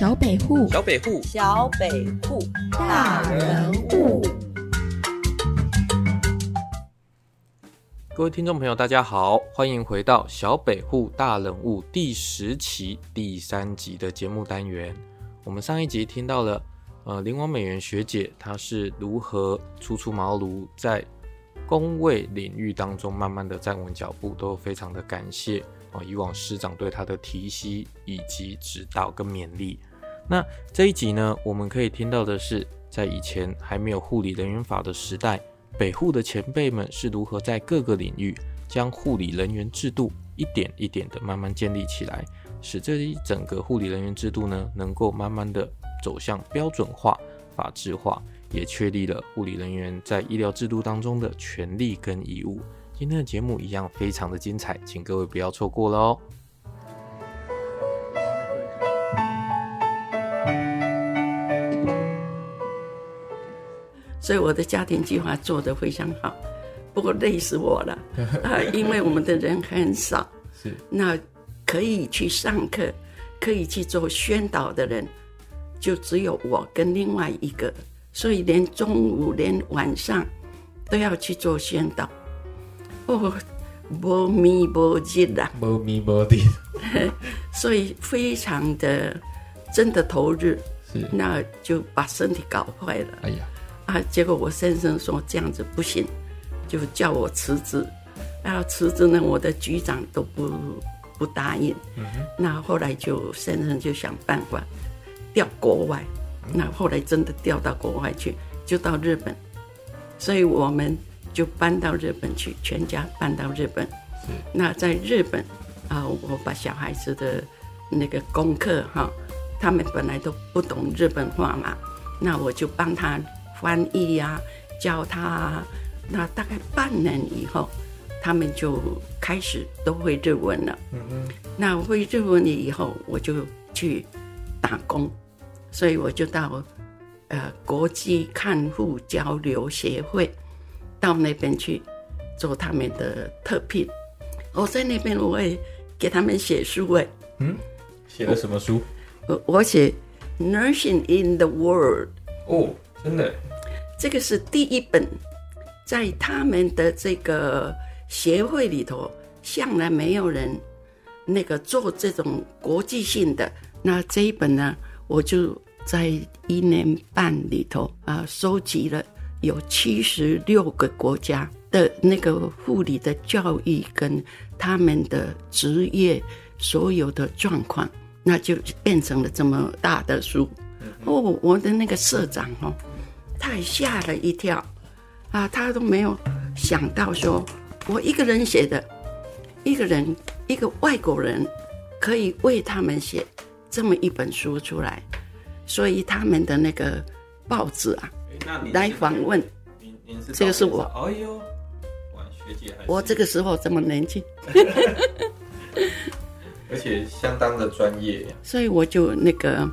小北户，小北户，小北户，大人物。各位听众朋友，大家好，欢迎回到小北户大人物第十期第三集的节目单元。我们上一集听到了，呃，林王美元学姐她是如何初出茅庐，在工位领域当中慢慢的站稳脚步，都非常的感谢啊，以往师长对她的提携以及指导跟勉励。那这一集呢，我们可以听到的是，在以前还没有护理人员法的时代。北护的前辈们是如何在各个领域将护理人员制度一点一点的慢慢建立起来，使这一整个护理人员制度呢能够慢慢的走向标准化、法制化，也确立了护理人员在医疗制度当中的权利跟义务。今天的节目一样非常的精彩，请各位不要错过了哦。所以我的家庭计划做得非常好，不过累死我了 啊！因为我们的人很少，是那可以去上课、可以去做宣导的人，就只有我跟另外一个，所以连中午、连晚上都要去做宣导。哦，无咪无日啦，无咪无日，所以非常的真的投入，是那就把身体搞坏了。哎呀。啊！结果我先生说这样子不行，就叫我辞职。然后辞职呢，我的局长都不不答应。那后来就先生就想办法调国外。那后来真的调到国外去，就到日本。所以我们就搬到日本去，全家搬到日本。那在日本啊，我把小孩子的那个功课哈，他们本来都不懂日本话嘛，那我就帮他。翻译呀，教他，啊那大概半年以后，他们就开始都会日文了。嗯嗯。那会日文了以后，我就去打工，所以我就到呃国际看护交流协会，到那边去做他们的特聘。我在那边我也给他们写书哎。嗯。写了什么书？我我写《Nursing in the World》。哦，真的。这个是第一本，在他们的这个协会里头，向来没有人那个做这种国际性的。那这一本呢，我就在一年半里头啊，收集了有七十六个国家的那个护理的教育跟他们的职业所有的状况，那就变成了这么大的书。哦，我的那个社长哦。他也吓了一跳，啊，他都没有想到说，我一个人写的，一个人一个外国人可以为他们写这么一本书出来，所以他们的那个报纸啊，来访问，这个是我，哎呦，哇，学姐，我这个时候这么年轻，而且相当的专业，所以我就那个。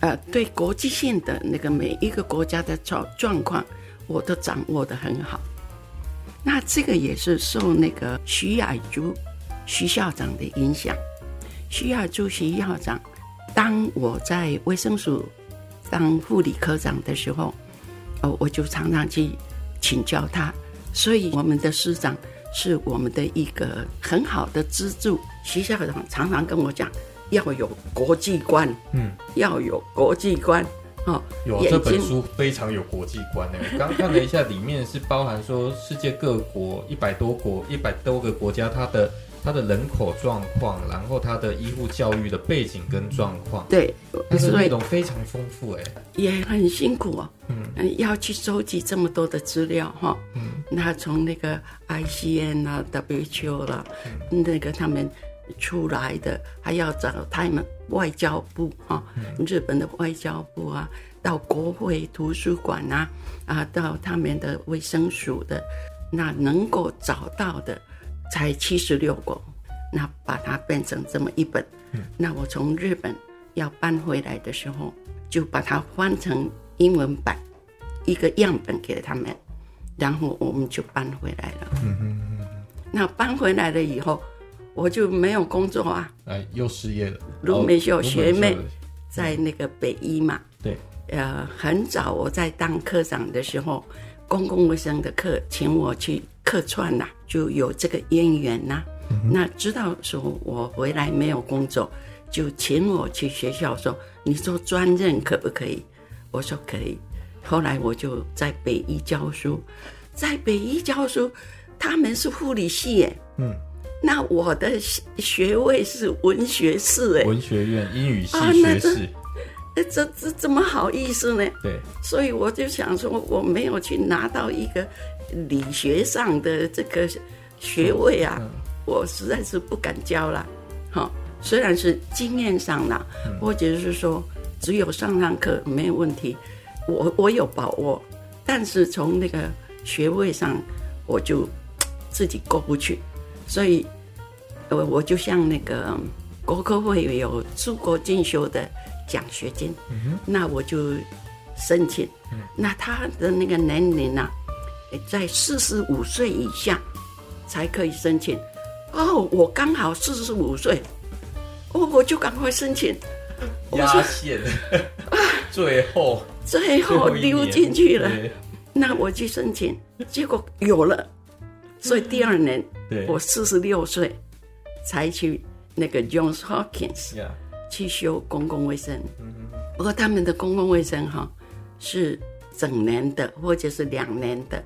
呃，对国际性的那个每一个国家的状状况，我都掌握的很好。那这个也是受那个徐雅珠徐校长的影响。徐雅珠徐校长，当我在卫生署当护理科长的时候，哦，我就常常去请教他。所以我们的师长是我们的一个很好的支柱。徐校长常常跟我讲。要有国际观，嗯，要有国际观，哦，有这本书非常有国际观呢。刚看了一下，里面是包含说世界各国一百多国、一百多个国家，它的它的人口状况，然后它的医护教育的背景跟状况，对，但是内容非常丰富，哎，也很辛苦哦，嗯，要去收集这么多的资料哈，嗯，那从那个 ICN 啊、WHO 啦，那个他们。出来的还要找他们外交部啊，日本的外交部啊，到国会图书馆啊，啊，到他们的卫生署的，那能够找到的才七十六个，那把它变成这么一本。那我从日本要搬回来的时候，就把它翻成英文版，一个样本给他们，然后我们就搬回来了。那搬回来了以后。我就没有工作啊！哎，又失业了。卢美秀学妹，在那个北医嘛。对。呃，很早我在当科长的时候，公共卫生的课请我去客串呐，就有这个渊源呐。那知道说我回来没有工作，就请我去学校说，你做专任可不可以？我说可以。后来我就在北医教书，在北医教书，他们是护理系耶。嗯。那我的学位是文学士哎，文学院英语系学士。哎，这这怎么好意思呢？对，所以我就想说，我没有去拿到一个理学上的这个学位啊，我实在是不敢教了。好，虽然是经验上了，或者是说只有上上课没有问题，我我有把握，但是从那个学位上，我就自己过不去，所以，我我就像那个国科会有出国进修的。奖学金，那我就申请。那他的那个年龄呢，在四十五岁以下才可以申请。哦，我刚好四十五岁，哦，我就赶快申请。压线，最后最后溜进去了。那我去申请，结果有了。所以第二年，我四十六岁才去那个 Johns Hopkins。去修公共卫生，不过他们的公共卫生哈是整年的或者是两年的，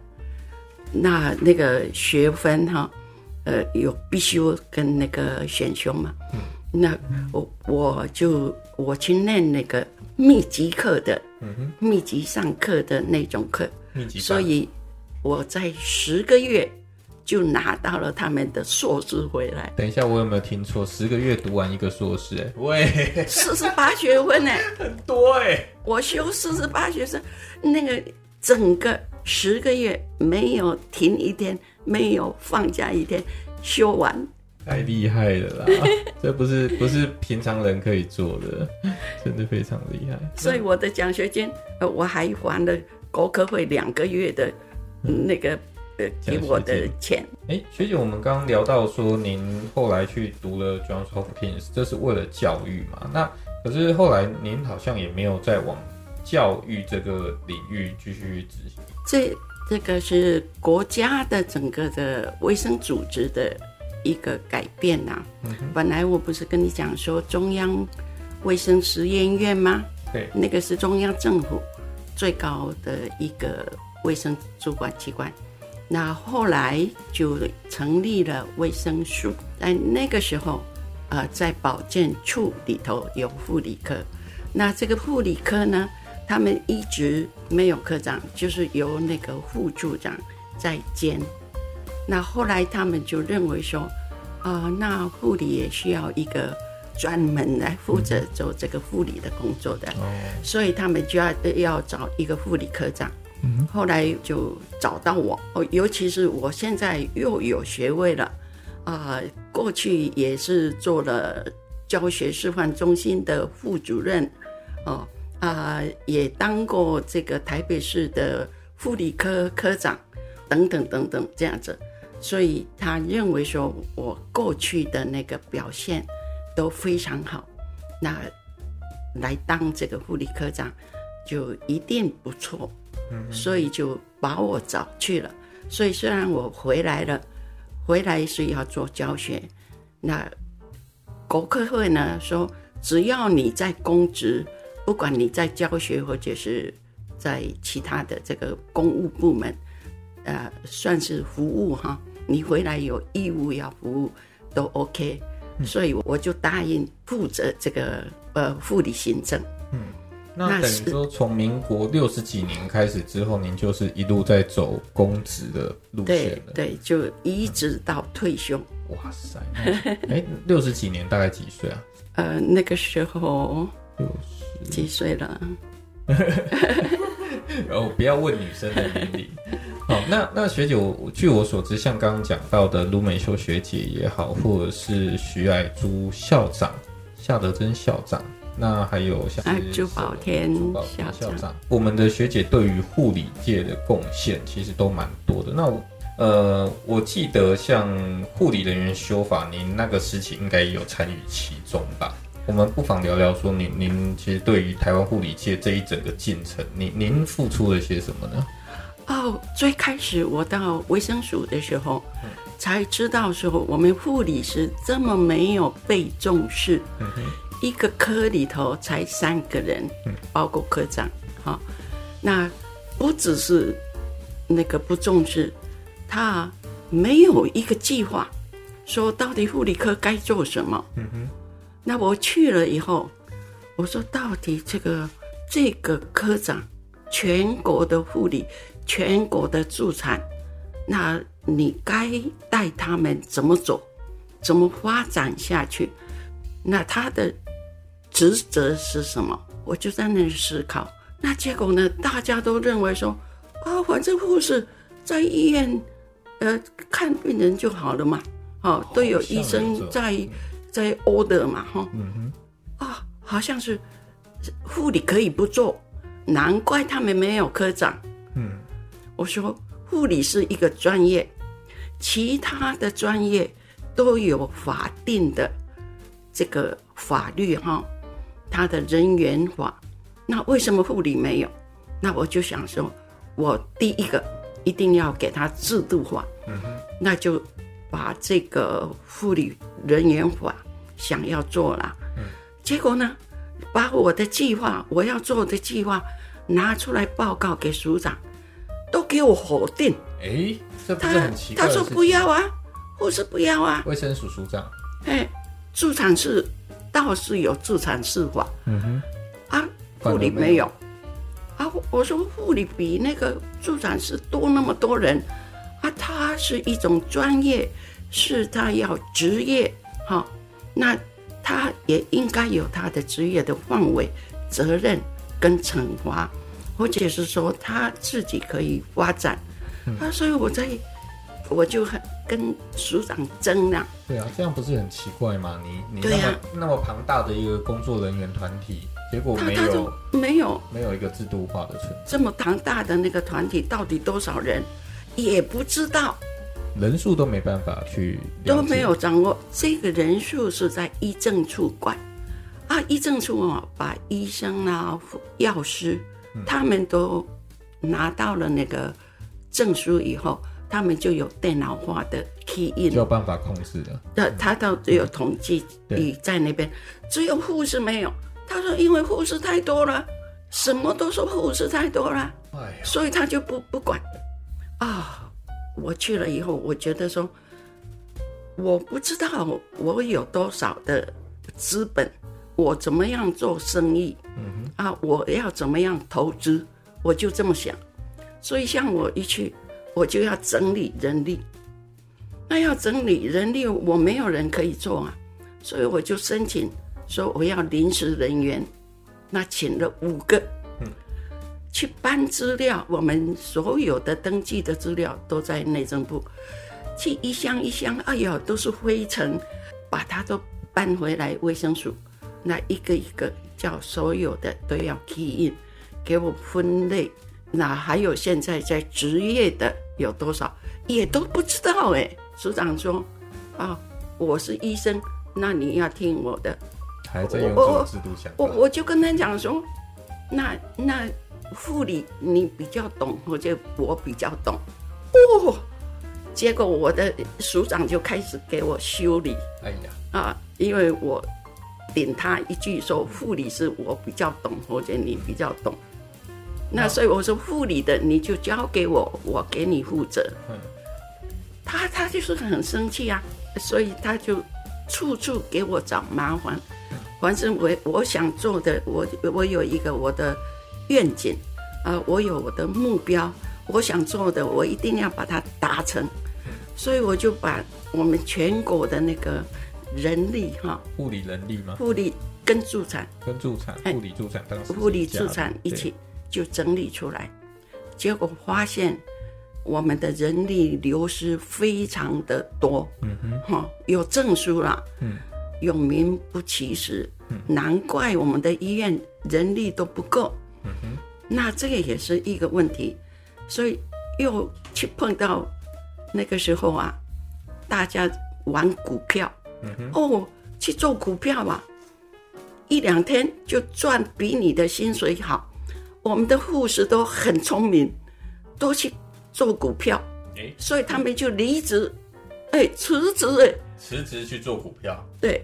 那那个学分哈，呃有必修跟那个选修嘛，那我我就我去念那个密集课的，密集上课的那种课，所以我在十个月。就拿到了他们的硕士回来。等一下，我有没有听错？十个月读完一个硕士？哎，喂，四十八学分呢？很多哎！我修四十八学分，那个整个十个月没有停一天，没有放假一天，修完。太厉害了啦！这不是不是平常人可以做的，真的非常厉害。所以我的奖学金，呃，我还还了国科会两个月的那个。呃，给我的钱。哎，学姐，我们刚刚聊到说，您后来去读了 Johns Hopkins，这是为了教育嘛？那可是后来您好像也没有再往教育这个领域继续执行。这这个是国家的整个的卫生组织的一个改变呐。本来我不是跟你讲说中央卫生实验院吗？对，那个是中央政府最高的一个卫生主管机关。那后来就成立了卫生署，在那个时候，呃，在保健处里头有护理科。那这个护理科呢，他们一直没有科长，就是由那个副处长在兼。那后来他们就认为说，啊，那护理也需要一个专门来负责做这个护理的工作的，所以他们就要要找一个护理科长。后来就找到我哦，尤其是我现在又有学位了，啊，过去也是做了教学示范中心的副主任，哦啊，也当过这个台北市的护理科科长，等等等等这样子，所以他认为说我过去的那个表现都非常好，那来当这个护理科长就一定不错。所以就把我找去了。所以虽然我回来了，回来是要做教学。那国科会呢说，只要你在公职，不管你在教学或者是在其他的这个公务部门，呃，算是服务哈，你回来有义务要服务都 OK。所以我就答应负责这个呃护理行政。嗯。那等于说，从民国六十几年开始之后，您就是一路在走公职的路线了。对，就一直到退休。哇塞！哎，六十几年大概几岁啊？呃，那个时候六十几岁了。然 后不要问女生的年龄。好，那那学姐，我据我所知，像刚刚讲到的卢美秀学姐也好，或者是徐爱珠校长、夏德珍校长。那还有像朱宝天校长，我们的学姐对于护理界的贡献其实都蛮多的。那呃，我记得像护理人员修法，您那个时期应该也有参与其中吧？我们不妨聊聊说您您其实对于台湾护理界这一整个进程，您您付出了些什么呢？哦，最开始我到卫生署的时候，才知道说我们护理是这么没有被重视。一个科里头才三个人，包括科长，哈，那不只是那个不重视，他没有一个计划，说到底护理科该做什么。嗯哼，那我去了以后，我说到底这个这个科长，全国的护理，全国的助产，那你该带他们怎么走，怎么发展下去？那他的。职责是什么？我就在那里思考。那结果呢？大家都认为说，啊，反正护士在医院，呃，看病人就好了嘛。哦，都有医生在在 order 嘛，哈。啊，好像是护理可以不做，难怪他们没有科长。嗯。我说，护理是一个专业，其他的专业都有法定的这个法律，哈。他的人员法，那为什么护理没有？那我就想说，我第一个一定要给他制度化，那就把这个护理人员法想要做了。结果呢，把我的计划，我要做的计划拿出来报告给署长，都给我否定。哎，这不是很奇怪？他说不要啊，护士不要啊。卫生署署长，哎，助产士。倒是有助产士法，嗯哼，啊，护理没有，啊，我说护理比那个助产士多那么多人，啊，他是一种专业，是他要职业，哈，那他也应该有他的职业的范围、责任跟惩罚，或者是说他自己可以发展，啊，所以我在。我就很跟署长争了。对啊，这样不是很奇怪吗？你你那么那么庞大的一个工作人员团体，结果没有没有没有一个制度化的存在。这么庞大的那个团体到底多少人，也不知道，人数都没办法去都没有掌握。这个人数是在医政处管啊，医政处啊，把医生啊、药师他们都拿到了那个证书以后。他们就有电脑化的 key in，就有办法控制的。那他都只有统计语在那边，只有护士没有。他说，因为护士太多了，什么都说护士太多了，所以他就不不管。啊，我去了以后，我觉得说，我不知道我有多少的资本，我怎么样做生意，嗯啊，我要怎么样投资，我就这么想。所以像我一去。我就要整理人力，那要整理人力，我没有人可以做啊，所以我就申请说我要临时人员，那请了五个，去搬资料，我们所有的登记的资料都在内政部，去一箱一箱，哎呦，都是灰尘，把它都搬回来卫生署，那一个一个叫所有的都要 key in，给我分类，那还有现在在职业的。有多少也都不知道哎，署长说：“啊，我是医生，那你要听我的。”还在用这种制度想。我我就跟他讲说：“那那护理你比较懂，或者我比较懂。”哦，结果我的署长就开始给我修理。哎呀啊，因为我顶他一句说：“护理是我比较懂，或者你比较懂。”那所以我说护理的你就交给我，我给你负责。嗯，他他就是很生气啊，所以他就处处给我找麻烦。反正我我想做的，我我有一个我的愿景，啊，我有我的目标，我想做的，我一定要把它达成。所以我就把我们全国的那个人力哈，护理人力吗？护理跟助产，跟助产，护理助产，护理助产一起。就整理出来，结果发现我们的人力流失非常的多，嗯哼，哈，有证书了，嗯，有名不其实，嗯，难怪我们的医院人力都不够，嗯哼，那这个也是一个问题，所以又去碰到那个时候啊，大家玩股票，哦，去做股票吧，一两天就赚比你的薪水好。我们的护士都很聪明，都去做股票，哎，所以他们就离职，哎，辞职，哎，辞职去做股票。对，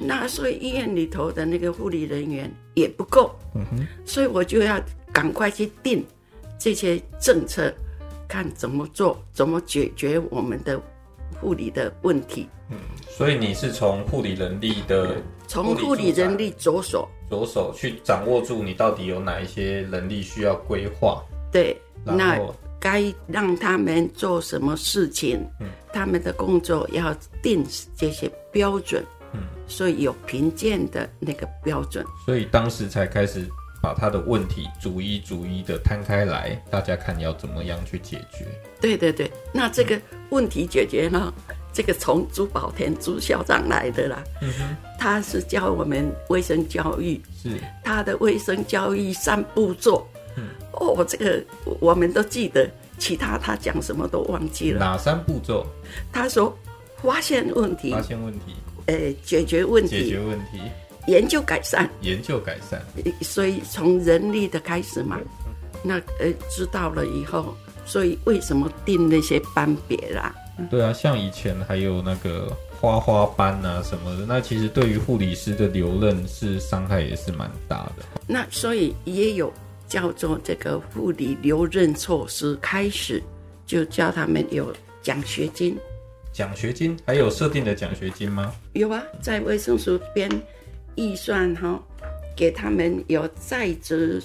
那所以医院里头的那个护理人员也不够，嗯哼，所以我就要赶快去定这些政策，看怎么做，怎么解决我们的护理的问题。嗯所以你是从护理人力的从护理人力着手，着手去掌握住你到底有哪一些能力需要规划，对，那后该让他们做什么事情，他们的工作要定这些标准，嗯所以有评鉴的那个标准。所以当时才开始把他的问题逐一逐一的摊开来，大家看要怎么样去解决。对对对，那这个问题解决呢？这个从朱宝田朱校长来的啦，他是教我们卫生教育，是，他的卫生教育三步骤，哦，这个我们都记得，其他他讲什么都忘记了。哪三步骤？他说，发现问题发，现问题，呃，解决问题解决题，问题，研究改善，研究改善。所以从人力的开始嘛，那呃知道了以后，所以为什么定那些班别啦？对啊，像以前还有那个花花班啊什么的，那其实对于护理师的留任是伤害也是蛮大的。那所以也有叫做这个护理留任措施，开始就叫他们有奖学金，奖学金还有设定的奖学金吗？有啊，在卫生署编预算哈、给他们有在职，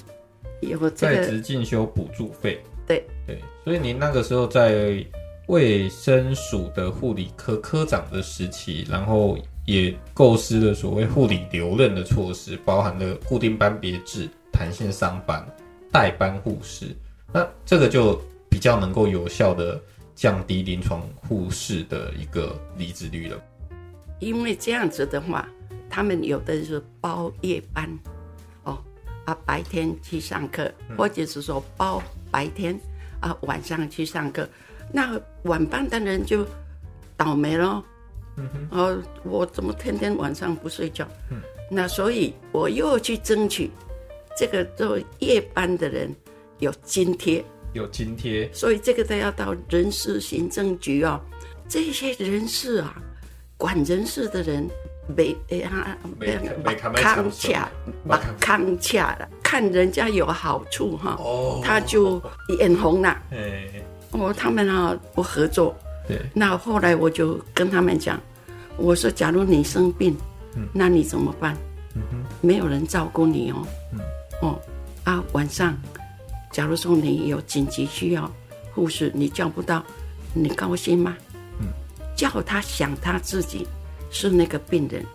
有这在个职进修补助费。对对，所以您那个时候在卫生署的护理科科长的时期，然后也构思了所谓护理留任的措施，包含了固定班别制、弹性上班、代班护士。那这个就比较能够有效的降低临床护士的一个离职率了。因为这样子的话，他们有的是包夜班，哦啊，白天去上课，或者是说包白天啊晚上去上课，那晚班的人就倒霉了。嗯哼，哦，我怎么天天晚上不睡觉？嗯，那所以我又去争取这个做夜班的人有津贴，有津贴，所以这个都要到人事行政局哦。这些人事啊，管人事的人没哎呀，没没看恰，把康洽了，看人家有好处哈，哦他就眼红了。哎，哦，他们啊不合作，对，那后来我就跟他们讲，我说假如你生病，那你怎么办？没有人照顾你哦。哦啊，晚上，假如说你有紧急需要护士，你叫不到，你高兴吗？叫他想他自己是那个病人。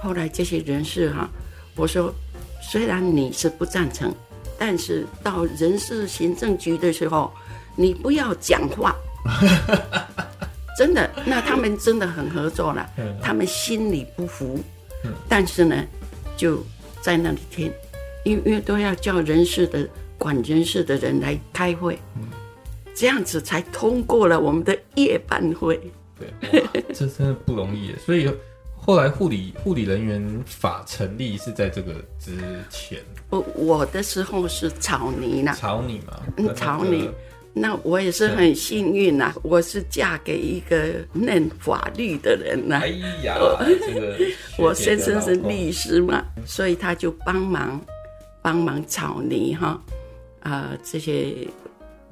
后来这些人士哈、我说虽然你是不赞成，但是到人事行政局的时候，你不要讲话。真的，那他们真的很合作了，他们心里不服，但是呢，就在那里听，因为都要叫人事的管人事的人来开会，这样子才通过了我们的夜班会。对，哇这真的不容易。所以后来护理护理人员法成立是在这个之前，我我的时候是草泥啦，草泥嘛，嗯跟那个草拟那我也是很幸运呐、我是嫁给一个念法律的人呐、哎呀，这个我先生是律师嘛，所以他就帮忙帮忙草拟哈，啊、这些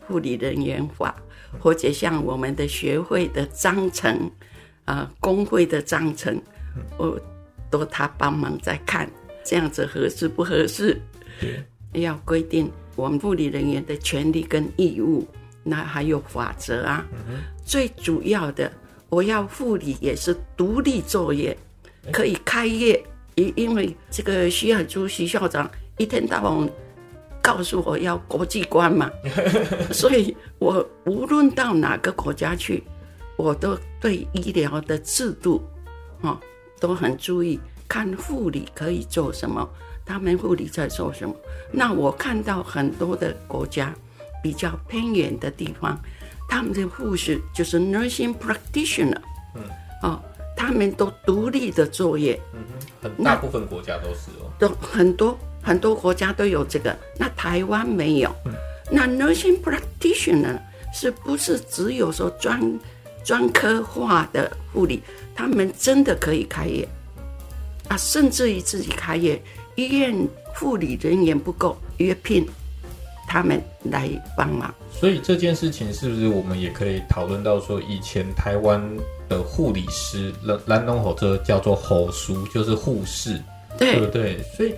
护理人员法，或者像我们的学会的章程，啊、工会的章程，我都他帮忙在看，这样子合适不合适？要规定我们护理人员的权利跟义务，那还有法则啊。最主要的，我要护理也是独立作业，可以开业。因因为这个徐海珠徐校长一天到晚告诉我要国际观嘛，所以我无论到哪个国家去，我都对医疗的制度，哦，都很注意，看护理可以做什么，他们护理在做什么。那我看到很多的国家比较偏远的地方，他们的护士就是 nursing practitioner，嗯，哦，他们都独立的作业，嗯哼，很大部分国家都是哦。都很多很多国家都有这个，那台湾没有。那 nursing practitioner 是不是只有说专专科化的护理？他们真的可以开业啊，甚至于自己开业，医院护理人员不够，约聘他们来帮忙。所以这件事情是不是我们也可以讨论到说，以前台湾的护理师，蓝蓝东吼这叫做吼叔，就是护士，对不对？所以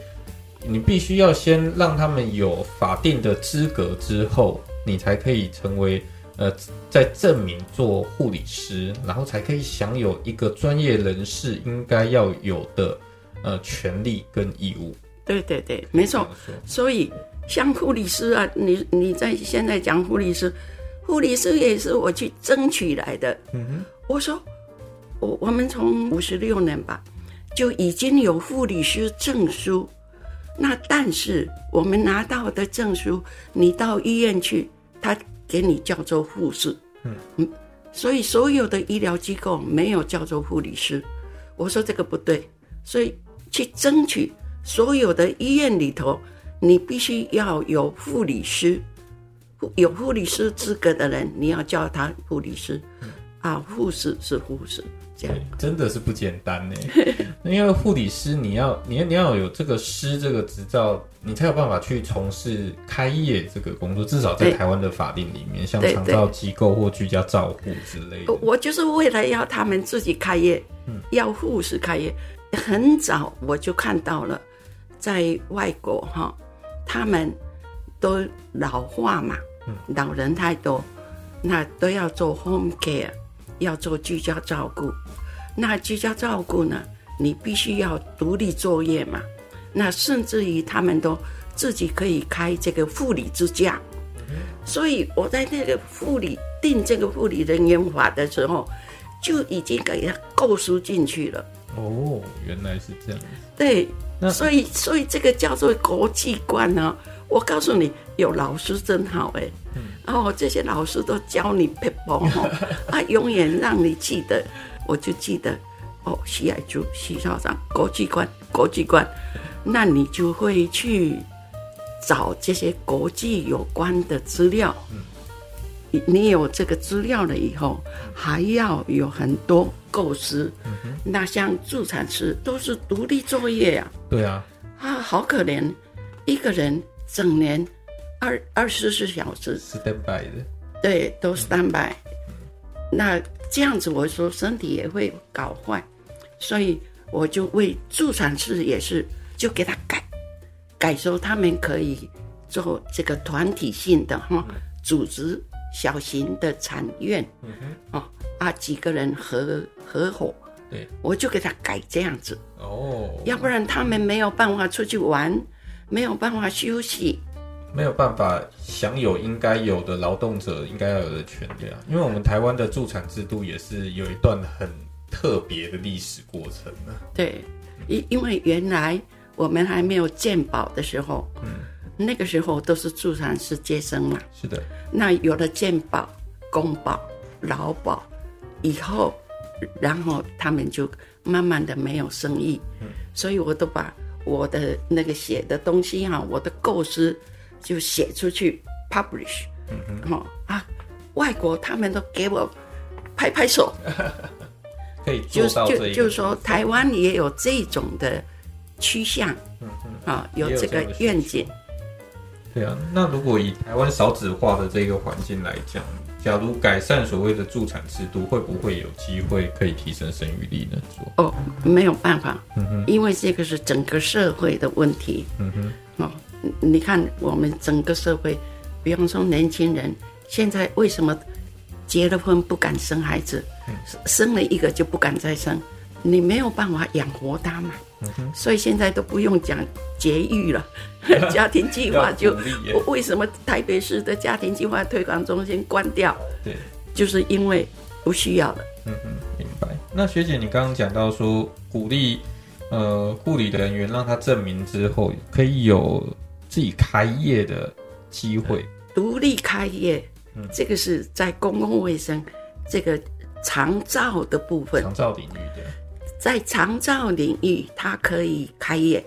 你必须要先让他们有法定的资格之后，你才可以成为呃，在证明做护理师，然后才可以享有一个专业人士应该要有的呃权利跟义务。对对对，没错。所以。像护理师啊，你你在现在讲护理师，护理师也是我去争取来的。嗯哼，我说我我们从五十六年吧就已经有护理师证书，那但是我们拿到的证书，你到医院去，他给你叫做护士。嗯嗯，所以所有的医疗机构没有叫做护理师。我说这个不对，所以去争取所有的医院里头。你必须要有护理师，有护理师资格的人，你要叫他护理师，啊，护士是护士，这样真的是不简单呢。因为护理师，你要你要你要有这个师这个执照，你才有办法去从事开业这个工作。至少在台湾的法定里面，像长照机构或居家照护之类的。我就是为了要他们自己开业，要护士开业。很早我就看到了，在外国哈。他们都老化嘛，老人太多，那都要做 home care，要做居家照顾。那居家照顾呢，你必须要独立作业嘛。那甚至于他们都自己可以开这个护理支架。所以我在那个护理定这个护理人员法的时候，就已经给他构思进去了。哦，原来是这样。对。所以，所以这个叫做国际观呢。我告诉你，有老师真好哎。然后这些老师都教你 people 啊，永远让你记得。我就记得哦，徐爱珠徐校长，国际观，国际观。那你就会去找这些国际有关的资料。你有这个资料了以后，还要有很多构思。那像助产士都是独立作业呀。对啊。啊，好可怜，一个人整年二二十四小时 stand by 的。对，都 stand by。那这样子，我说身体也会搞坏，所以我就为助产士也是就给他改，改说他们可以做这个团体性的哈组织。小型的产院，嗯哼，哦啊，几个人合合伙，对，我就给他改这样子，哦，要不然他们没有办法出去玩，没有办法休息，没有办法享有应该有的劳动者应该要有的权利啊。因为我们台湾的助产制度也是有一段很特别的历史过程呢。对，因因为原来我们还没有健保的时候，嗯。那个时候都是助产士接生嘛，是的。那有了健保、公保、劳保以后，然后他们就慢慢的没有生意，嗯，所以我都把我的那个写的东西哈，我的构思就写出去，publish，嗯嗯，哈啊，外国他们都给我拍拍手，可以做到就就是说，台湾也有这种的趋向，嗯嗯，啊，有这个愿景。对啊，那如果以台湾少子化的这个环境来讲，假如改善所谓的助产制度，会不会有机会可以提升生育率呢？哦，没有办法，嗯哼，因为这个是整个社会的问题，嗯哼，哦，你看我们整个社会，比方说年轻人现在为什么结了婚不敢生孩子，生了一个就不敢再生，你没有办法养活他嘛。所以现在都不用讲节育了，家庭计划就为什么台北市的家庭计划推广中心关掉？对，就是因为不需要了。嗯嗯，明白。那学姐，你刚刚讲到说鼓励呃护理的人员让他证明之后可以有自己开业的机会，独立开业，这个是在公共卫生这个长照的部分，长照领域的，在长照领域，它可以开业。